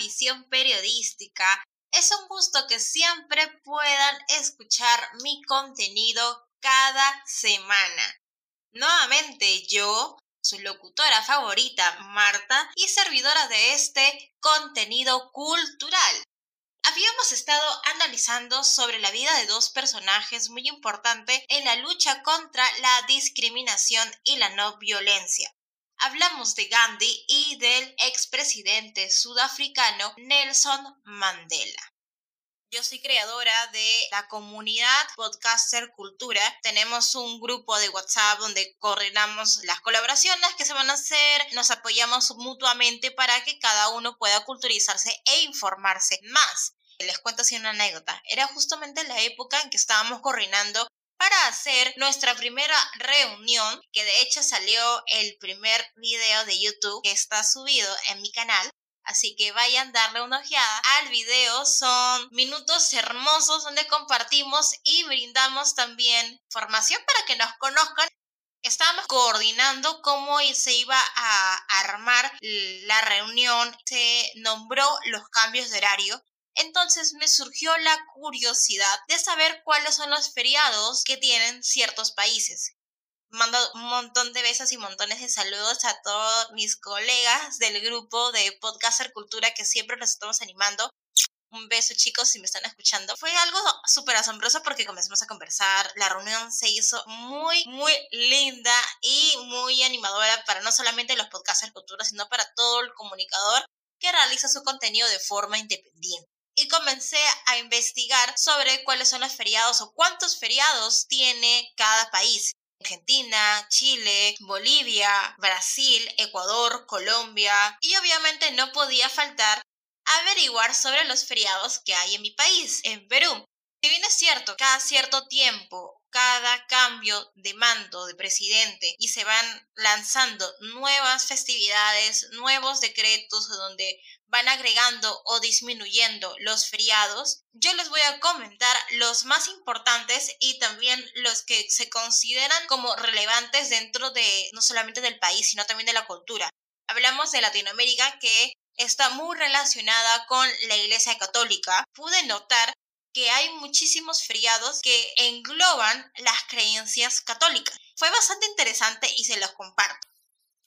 Visión Periodística. Es un gusto que siempre puedan escuchar mi contenido cada semana. Nuevamente yo, su locutora favorita, Marta, y servidora de este contenido cultural. Habíamos estado analizando sobre la vida de dos personajes muy importantes en la lucha contra la discriminación y la no violencia. Hablamos de Gandhi y del expresidente sudafricano Nelson Mandela. Yo soy creadora de la comunidad Podcaster Cultura. Tenemos un grupo de WhatsApp donde coordinamos las colaboraciones que se van a hacer, nos apoyamos mutuamente para que cada uno pueda culturizarse e informarse más. Les cuento así una anécdota. Era justamente la época en que estábamos coordinando para hacer nuestra primera reunión, que de hecho salió el primer video de YouTube que está subido en mi canal. Así que vayan a darle una ojeada al video. Son minutos hermosos donde compartimos y brindamos también información para que nos conozcan. Estábamos coordinando cómo se iba a armar la reunión. Se nombró los cambios de horario. Entonces me surgió la curiosidad de saber cuáles son los feriados que tienen ciertos países mando un montón de besos y montones de saludos a todos mis colegas del grupo de Podcaster Cultura que siempre los estamos animando. Un beso chicos si me están escuchando. Fue algo súper asombroso porque comenzamos a conversar. La reunión se hizo muy, muy linda y muy animadora para no solamente los Podcaster Cultura, sino para todo el comunicador que realiza su contenido de forma independiente y comencé a investigar sobre cuáles son los feriados o cuántos feriados tiene cada país. Argentina, Chile, Bolivia, Brasil, Ecuador, Colombia y obviamente no podía faltar averiguar sobre los feriados que hay en mi país, en Perú. Si bien es cierto, cada cierto tiempo, cada cambio de mando de presidente y se van lanzando nuevas festividades, nuevos decretos donde van agregando o disminuyendo los feriados, yo les voy a comentar los más importantes y también los que se consideran como relevantes dentro de no solamente del país, sino también de la cultura. Hablamos de Latinoamérica que está muy relacionada con la Iglesia Católica. Pude notar que hay muchísimos feriados que engloban las creencias católicas. Fue bastante interesante y se los comparto.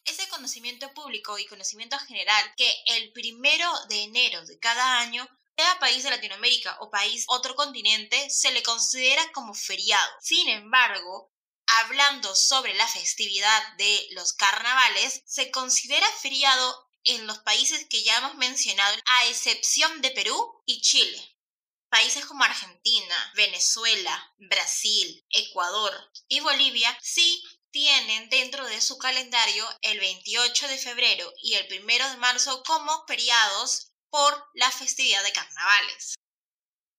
Ese conocimiento público y conocimiento general que el primero de enero de cada año cada país de Latinoamérica o país otro continente se le considera como feriado. Sin embargo, hablando sobre la festividad de los carnavales, se considera feriado en los países que ya hemos mencionado, a excepción de Perú y Chile. Países como Argentina, Venezuela, Brasil, Ecuador y Bolivia sí tienen dentro de su calendario el 28 de febrero y el 1 de marzo como feriados por la festividad de carnavales.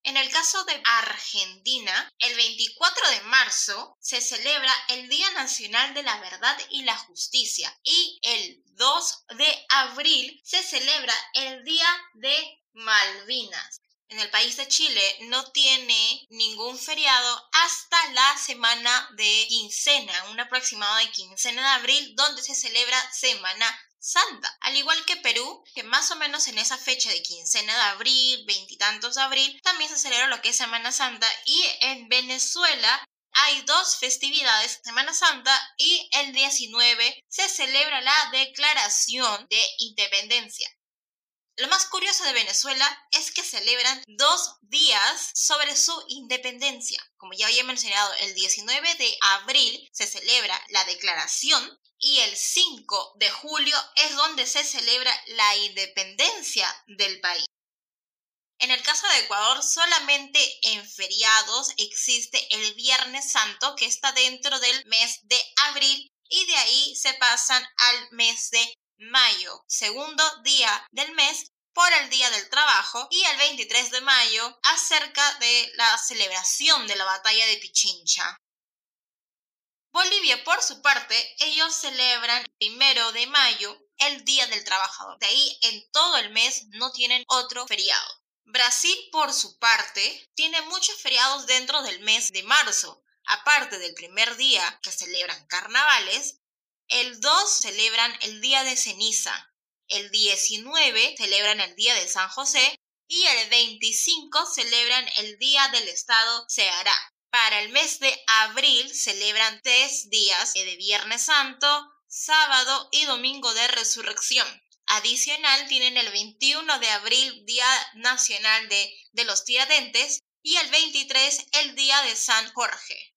En el caso de Argentina, el 24 de marzo se celebra el Día Nacional de la Verdad y la Justicia y el 2 de abril se celebra el Día de Malvinas en el país de Chile no tiene ningún feriado hasta la semana de quincena, un aproximado de quincena de abril, donde se celebra Semana Santa. Al igual que Perú, que más o menos en esa fecha de quincena de abril, veintitantos de abril, también se celebra lo que es Semana Santa. Y en Venezuela hay dos festividades, Semana Santa y el 19 se celebra la Declaración de Independencia. Lo más curioso de Venezuela es que celebran dos días sobre su independencia. Como ya había mencionado, el 19 de abril se celebra la declaración y el 5 de julio es donde se celebra la independencia del país. En el caso de Ecuador, solamente en feriados existe el Viernes Santo, que está dentro del mes de abril, y de ahí se pasan al mes de mayo, segundo día del mes por el Día del Trabajo y el 23 de mayo acerca de la celebración de la batalla de Pichincha. Bolivia, por su parte, ellos celebran el primero de mayo el Día del Trabajador. De ahí en todo el mes no tienen otro feriado. Brasil, por su parte, tiene muchos feriados dentro del mes de marzo. Aparte del primer día que celebran carnavales, el 2 celebran el Día de Ceniza, el 19 celebran el Día de San José y el 25 celebran el Día del Estado Ceará. Para el mes de abril celebran tres días de Viernes Santo, sábado y domingo de resurrección. Adicional tienen el 21 de abril Día Nacional de, de los Tiradentes y el 23 el Día de San Jorge.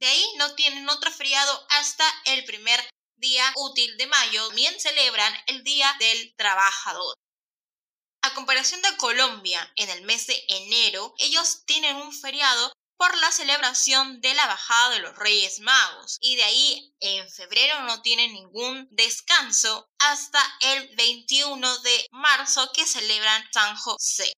De ahí no tienen otro feriado hasta el primer día útil de mayo. También celebran el Día del Trabajador. A comparación de Colombia, en el mes de enero, ellos tienen un feriado por la celebración de la bajada de los Reyes Magos. Y de ahí en febrero no tienen ningún descanso hasta el 21 de marzo que celebran San José.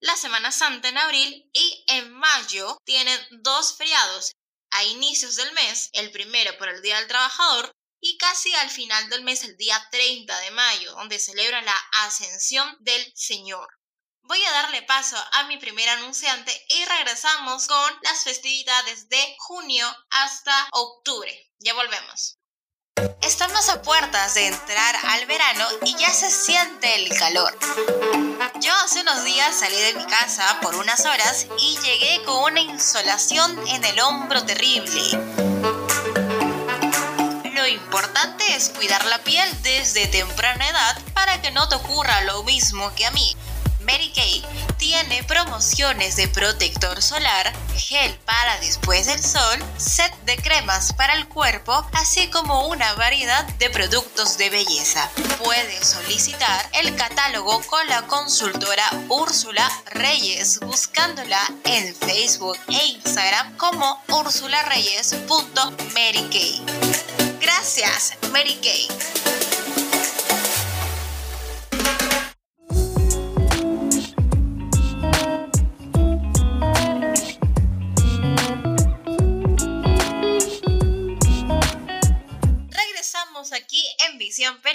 La Semana Santa en abril y en mayo tienen dos feriados. A inicios del mes, el primero por el Día del Trabajador y casi al final del mes, el día 30 de mayo, donde celebran la ascensión del Señor. Voy a darle paso a mi primer anunciante y regresamos con las festividades de junio hasta octubre. Ya volvemos. Estamos a puertas de entrar al verano y ya se siente el calor. Yo hace unos días salí de mi casa por unas horas y llegué con una insolación en el hombro terrible. Lo importante es cuidar la piel desde temprana edad para que no te ocurra lo mismo que a mí. Mary Kay tiene promociones de protector solar, gel para después del sol, set de cremas para el cuerpo, así como una variedad de productos de belleza. Puedes solicitar el catálogo con la consultora Úrsula Reyes buscándola en Facebook e Instagram como ursulareyes.marykay. Gracias, Mary Kay.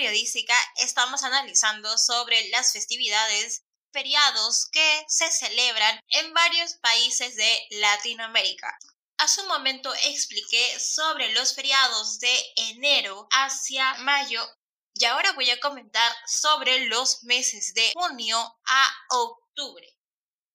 Periodística estamos analizando sobre las festividades, feriados que se celebran en varios países de Latinoamérica. Hace un momento expliqué sobre los feriados de enero hacia mayo y ahora voy a comentar sobre los meses de junio a octubre.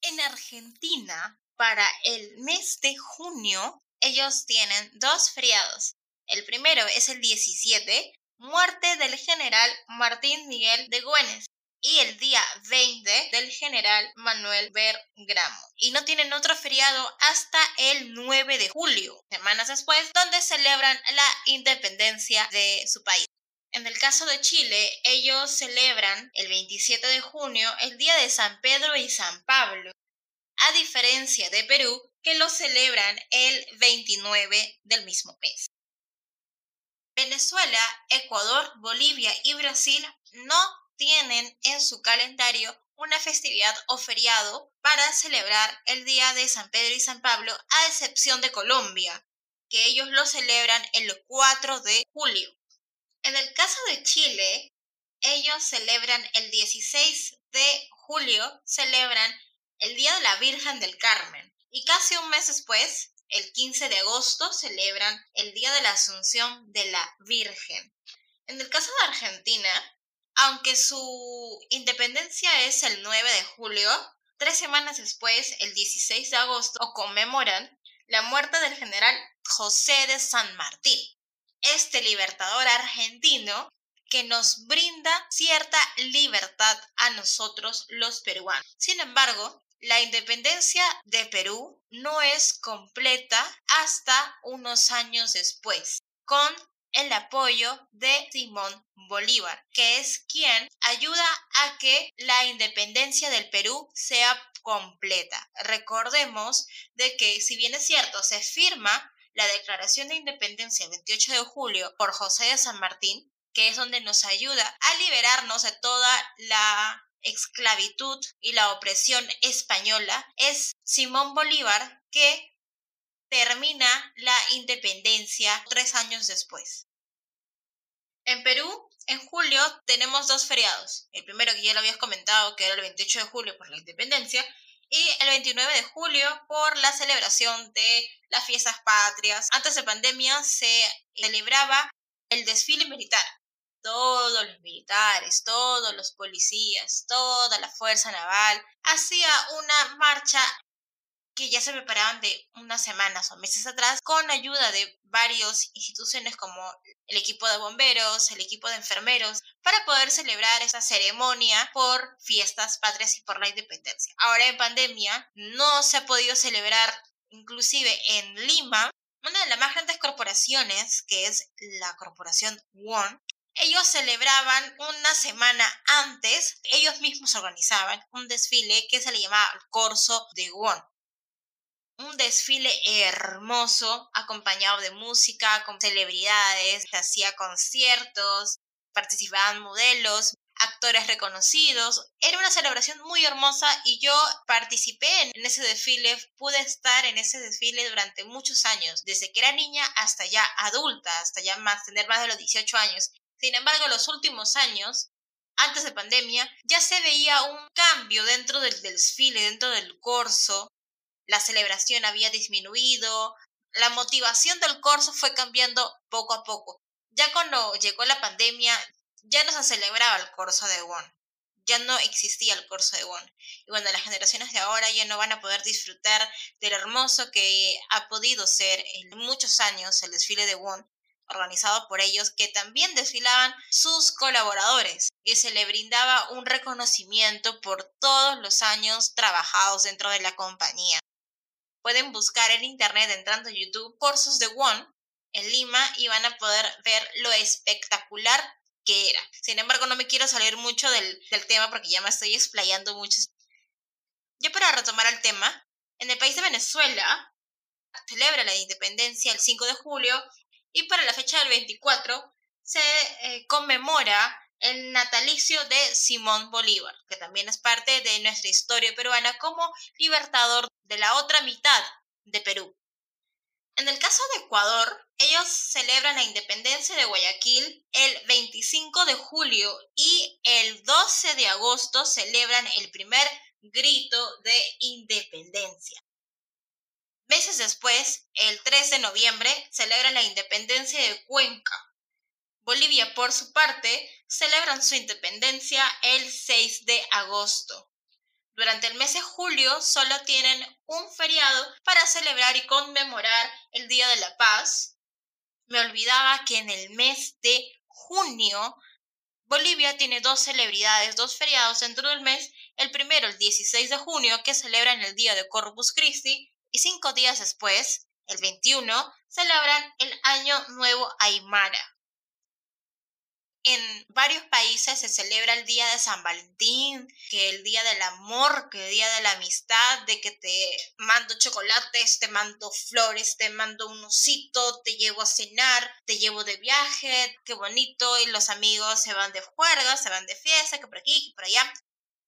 En Argentina, para el mes de junio, ellos tienen dos feriados. El primero es el 17, muerte del general Martín Miguel de Güenes y el día 20 del general Manuel Bergramo. Y no tienen otro feriado hasta el 9 de julio, semanas después, donde celebran la independencia de su país. En el caso de Chile, ellos celebran el 27 de junio el día de San Pedro y San Pablo, a diferencia de Perú, que lo celebran el 29 del mismo mes. Venezuela, Ecuador, Bolivia y Brasil no tienen en su calendario una festividad o feriado para celebrar el Día de San Pedro y San Pablo, a excepción de Colombia, que ellos lo celebran el 4 de julio. En el caso de Chile, ellos celebran el 16 de julio, celebran el Día de la Virgen del Carmen. Y casi un mes después, el 15 de agosto celebran el Día de la Asunción de la Virgen. En el caso de Argentina, aunque su independencia es el 9 de julio, tres semanas después, el 16 de agosto, conmemoran la muerte del general José de San Martín, este libertador argentino que nos brinda cierta libertad a nosotros los peruanos. Sin embargo, la independencia de Perú no es completa hasta unos años después, con el apoyo de Simón Bolívar, que es quien ayuda a que la independencia del Perú sea completa. Recordemos de que si bien es cierto, se firma la Declaración de Independencia el 28 de julio por José de San Martín, que es donde nos ayuda a liberarnos de toda la esclavitud y la opresión española es Simón Bolívar que termina la independencia tres años después. En Perú, en julio, tenemos dos feriados. El primero que ya lo habías comentado, que era el 28 de julio por la independencia, y el 29 de julio por la celebración de las fiestas patrias. Antes de pandemia se celebraba el desfile militar, todos los militares, todos los policías, toda la fuerza naval hacía una marcha que ya se preparaban de unas semanas o meses atrás con ayuda de varias instituciones como el equipo de bomberos, el equipo de enfermeros, para poder celebrar esta ceremonia por fiestas patrias y por la independencia. Ahora en pandemia no se ha podido celebrar inclusive en Lima, una de las más grandes corporaciones, que es la corporación One, ellos celebraban una semana antes, ellos mismos organizaban un desfile que se le llamaba el Corso de One un desfile hermoso, acompañado de música, con celebridades, se hacía conciertos, participaban modelos, actores reconocidos. Era una celebración muy hermosa y yo participé en ese desfile, pude estar en ese desfile durante muchos años, desde que era niña hasta ya adulta, hasta ya más, tener más de los 18 años. Sin embargo, los últimos años, antes de pandemia, ya se veía un cambio dentro del desfile, dentro del corso, la celebración había disminuido, la motivación del corso fue cambiando poco a poco. Ya cuando llegó la pandemia, ya no se celebraba el corso de Won, ya no existía el corso de Won. Y bueno, las generaciones de ahora ya no van a poder disfrutar del hermoso que ha podido ser en muchos años el desfile de Won, organizado por ellos, que también desfilaban sus colaboradores y se le brindaba un reconocimiento por todos los años trabajados dentro de la compañía pueden buscar en internet entrando a YouTube cursos de Won en Lima y van a poder ver lo espectacular que era. Sin embargo, no me quiero salir mucho del, tema porque ya me estoy explayando mucho. Ya para retomar el tema, en el país de Venezuela celebra la independencia el 5 de julio y para la fecha del 24 se eh, conmemora el natalicio de Simón Bolívar, que también es parte de nuestra historia peruana como libertador de la otra mitad de Perú. En el caso de Ecuador, ellos celebran la independencia de Guayaquil el 25 de julio y el 12 de agosto celebran el primer grito de independencia. Meses después, el 3 de noviembre, celebran la independencia de Cuenca, Bolivia, por su parte, celebran su independencia el 6 de agosto. Durante el mes de julio solo tienen un feriado para celebrar y conmemorar el Día de la Paz. Me olvidaba que en el mes de junio Bolivia tiene dos celebridades, dos feriados dentro del mes. El primero, el 16 de junio, que celebran el Día de Corpus Christi, y cinco días después, el 21, celebran el Año Nuevo Aymara en varios países se celebra el día de San Valentín, que el día del amor, que el día de la amistad, de que te mando chocolates, te mando flores, te mando un osito, te llevo a cenar, te llevo de viaje, qué bonito, y los amigos se van de juerga, se van de fiesta, que por aquí, que por allá.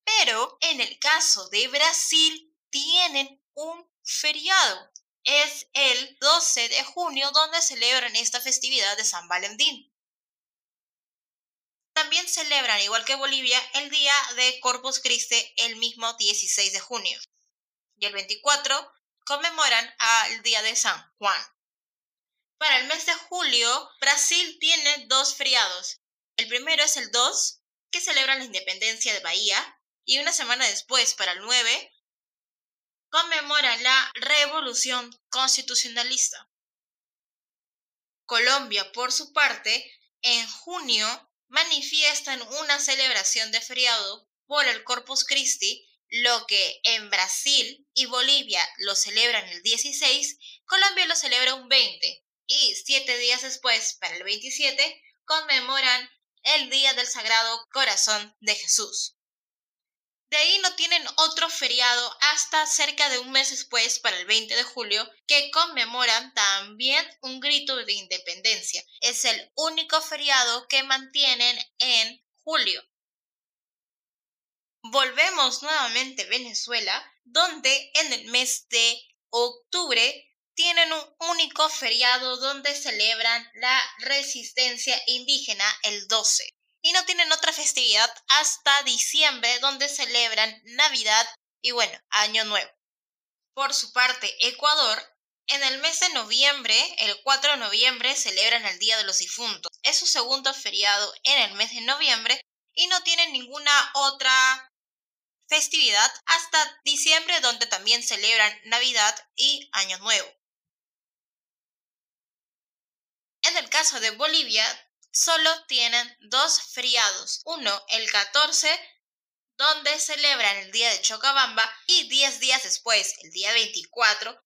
Pero en el caso de Brasil tienen un feriado. Es el 12 de junio donde celebran esta festividad de San Valentín también celebran, igual que Bolivia, el día de Corpus Christi el mismo 16 de junio. Y el 24 conmemoran el día de San Juan. Para el mes de julio, Brasil tiene dos feriados. El primero es el 2, que celebra la independencia de Bahía, y una semana después, para el 9, conmemora la revolución constitucionalista. Colombia, por su parte, en junio manifiestan una celebración de feriado por el Corpus Christi, lo que en Brasil y Bolivia lo celebran el 16, Colombia lo celebra un 20 y siete días después, para el 27, conmemoran el Día del Sagrado Corazón de Jesús. De ahí no tienen otro feriado hasta cerca de un mes después, para el 20 de julio, que conmemoran también un grito de independencia. Es el único feriado que mantienen en julio. Volvemos nuevamente a Venezuela, donde en el mes de octubre tienen un único feriado donde celebran la resistencia indígena el 12 y no tienen otra festividad hasta diciembre donde celebran Navidad y bueno, Año Nuevo. Por su parte, Ecuador En el mes de noviembre, el 4 de noviembre, celebran el Día de los Difuntos. Es su segundo feriado en el mes de noviembre y no tienen ninguna otra festividad hasta diciembre donde también celebran Navidad y Año Nuevo. En el caso de Bolivia, solo tienen dos feriados. Uno, el 14, donde celebran el día de Chocabamba y 10 días después, el día 24,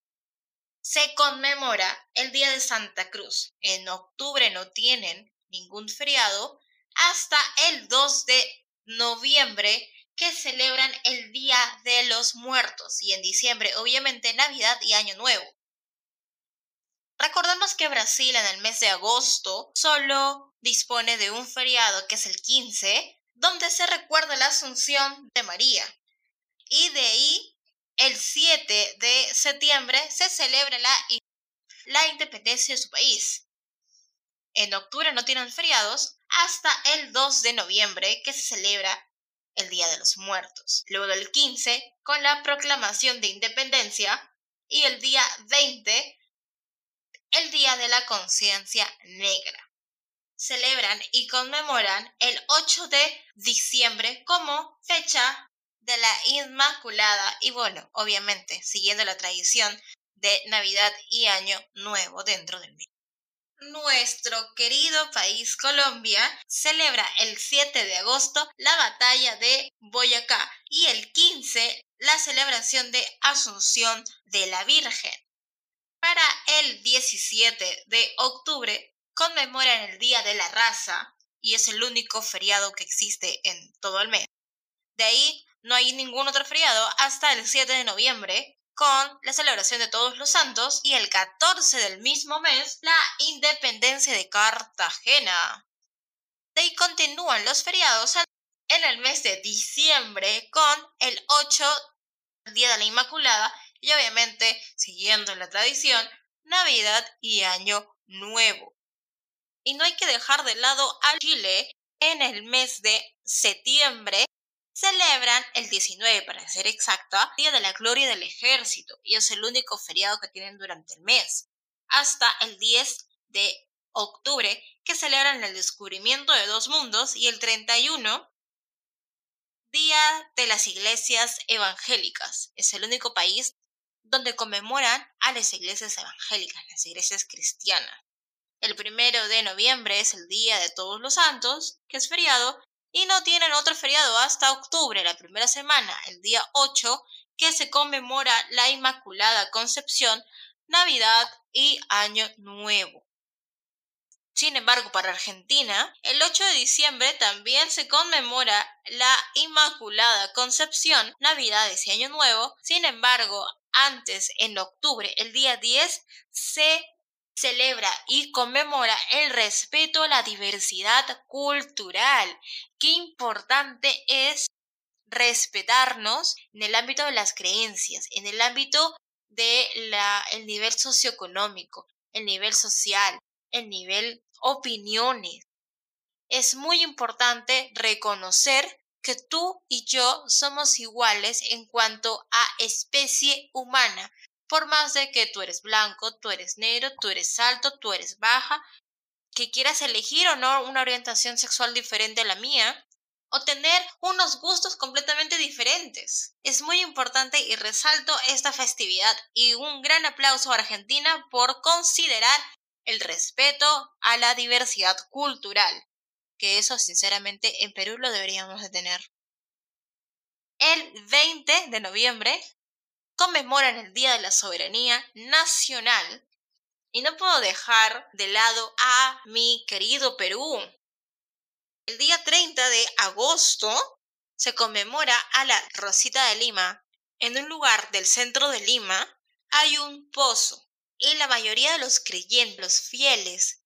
se conmemora el día de Santa Cruz. En octubre no tienen ningún feriado hasta el 2 de noviembre que celebran el Día de los Muertos y en diciembre obviamente Navidad y Año Nuevo. Recordemos que Brasil en el mes de agosto solo dispone de un feriado que es el 15, donde se recuerda la Asunción de María. Y de ahí, el 7 de septiembre, se celebra la, la independencia de su país. En octubre no tienen feriados hasta el 2 de noviembre, que se celebra el Día de los Muertos. Luego el 15, con la proclamación de independencia, y el día 20, el Día de la Conciencia Negra. Celebran y conmemoran el 8 de diciembre como fecha de la Inmaculada y bueno, obviamente siguiendo la tradición de Navidad y Año Nuevo dentro del mes nuestro querido país Colombia celebra el 7 de agosto la batalla de Boyacá y el 15 la celebración de Asunción de la Virgen. Para el 17 de octubre conmemoran el Día de la Raza y es el único feriado que existe en todo el mes. De ahí no hay ningún otro feriado hasta el 7 de noviembre, con la celebración de todos los santos y el 14 del mismo mes la independencia de Cartagena. De ahí continúan los feriados en el mes de diciembre con el 8, el Día de la Inmaculada y obviamente, siguiendo la tradición, Navidad y Año Nuevo. Y no hay que dejar de lado al Chile en el mes de septiembre celebran el 19, para ser exacta, Día de la Gloria del Ejército, y es el único feriado que tienen durante el mes, hasta el 10 de octubre, que celebran el descubrimiento de dos mundos, y el 31, Día de las Iglesias Evangélicas. Es el único país donde conmemoran a las iglesias evangélicas, las iglesias cristianas. El primero de noviembre es el Día de Todos los Santos, que es feriado, y no tienen otro feriado hasta octubre, la primera semana, el día 8, que se conmemora la Inmaculada Concepción, Navidad y Año Nuevo. Sin embargo, para Argentina, el 8 de diciembre también se conmemora la Inmaculada Concepción, Navidades y Año Nuevo. Sin embargo, antes, en octubre, el día 10, se celebra y conmemora el respeto a la diversidad cultural. Qué importante es respetarnos en el ámbito de las creencias, en el ámbito del el nivel socioeconómico, el nivel social, el nivel opiniones. Es muy importante reconocer que tú y yo somos iguales en cuanto a especie humana, por más de que tú eres blanco, tú eres negro, tú eres alto, tú eres baja, que quieras elegir o no una orientación sexual diferente a la mía, o tener unos gustos completamente diferentes. Es muy importante y resalto esta festividad y un gran aplauso a Argentina por considerar el respeto a la diversidad cultural, que eso sinceramente en Perú lo deberíamos de tener. El 20 de noviembre conmemoran el Día de la Soberanía Nacional y no puedo dejar de lado a mi querido Perú. El día 30 de agosto se conmemora a la Rosita de Lima. En un lugar del centro de Lima hay un pozo y la mayoría de los creyentes, los fieles,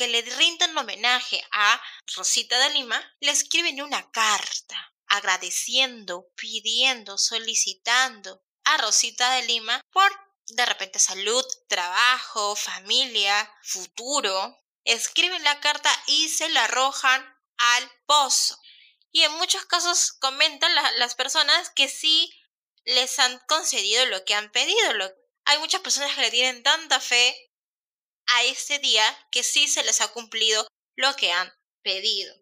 que le rinden homenaje a Rosita de Lima, le escriben una carta agradeciendo, pidiendo, solicitando a Rosita de Lima por de repente salud, trabajo, familia, futuro. Escriben la carta y se la arrojan al pozo. Y en muchos casos comentan las personas que sí les han concedido lo que han pedido. hay muchas personas que le tienen tanta fe a este día que sí se les ha cumplido lo que han pedido.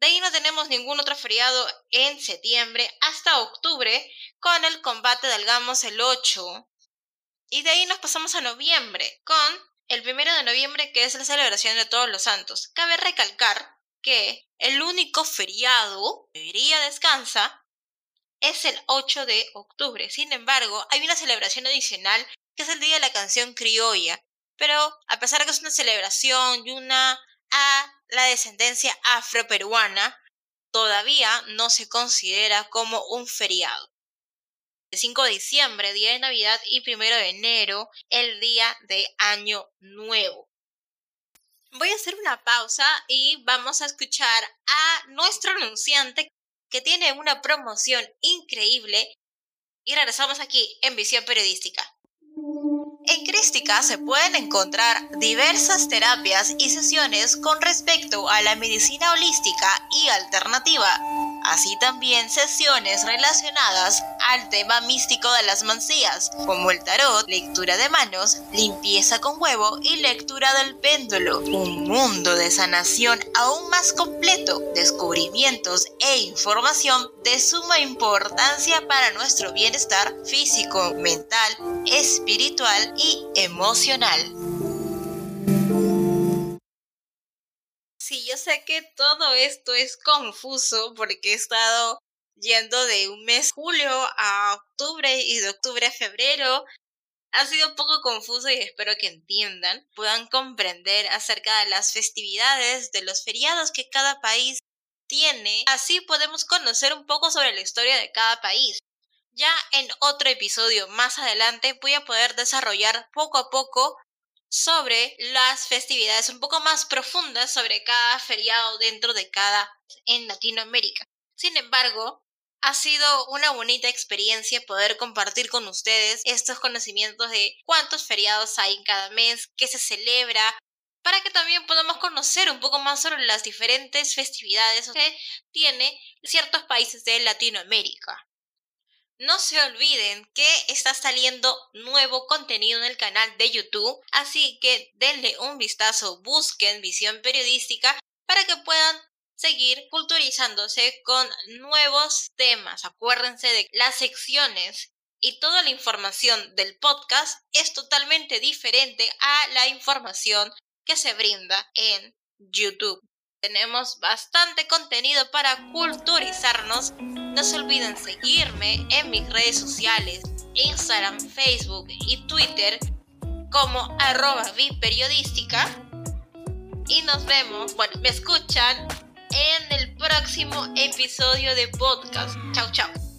De ahí no tenemos ningún otro feriado en septiembre hasta octubre con el combate del Gamos el 8. Y de ahí nos pasamos a noviembre con el primero de noviembre que es la celebración de todos los santos. Cabe recalcar que el único feriado que hoy descansa es el 8 de octubre. Sin embargo, hay una celebración adicional que es el Día de la Canción Criolla. Pero a pesar de que es una celebración y una a la descendencia afroperuana, todavía no se considera como un feriado. El 5 de diciembre, día de Navidad, y 1 de enero, el día de Año Nuevo. Voy a hacer una pausa y vamos a escuchar a nuestro anunciante que tiene una promoción increíble y regresamos aquí en Visión Periodística. En Crística se pueden encontrar diversas terapias y sesiones con respecto a la medicina holística y alternativa, así también sesiones relacionadas al tema místico de las mancías, como el tarot, lectura de manos, limpieza con huevo y lectura del péndulo. Un mundo de sanación aún más completo, descubrimientos e información de suma importancia para nuestro bienestar físico, mental, espiritual y emocional. Sé que todo esto es confuso porque he estado yendo de un mes julio a octubre y de octubre a febrero. Ha sido un poco confuso y espero que entiendan, puedan comprender acerca de las festividades, de los feriados que cada país tiene. Así podemos conocer un poco sobre la historia de cada país. Ya en otro episodio más adelante voy a poder desarrollar poco a poco sobre las festividades un poco más profundas sobre cada feriado dentro de cada en Latinoamérica. Sin embargo, ha sido una bonita experiencia poder compartir con ustedes estos conocimientos de cuántos feriados hay en cada mes, qué se celebra, para que también podamos conocer un poco más sobre las diferentes festividades que tiene ciertos países de Latinoamérica. No se olviden que está saliendo nuevo contenido en el canal de YouTube, así que denle un vistazo, busquen visión periodística para que puedan seguir culturizándose con nuevos temas. Acuérdense de las secciones y toda la información del podcast es totalmente diferente a la información que se brinda en YouTube. Tenemos bastante contenido para culturizarnos. No se olviden seguirme en mis redes sociales, Instagram, Facebook y Twitter como arroba periodística. Y nos vemos, bueno, me escuchan en el próximo episodio de podcast. Chao, chao.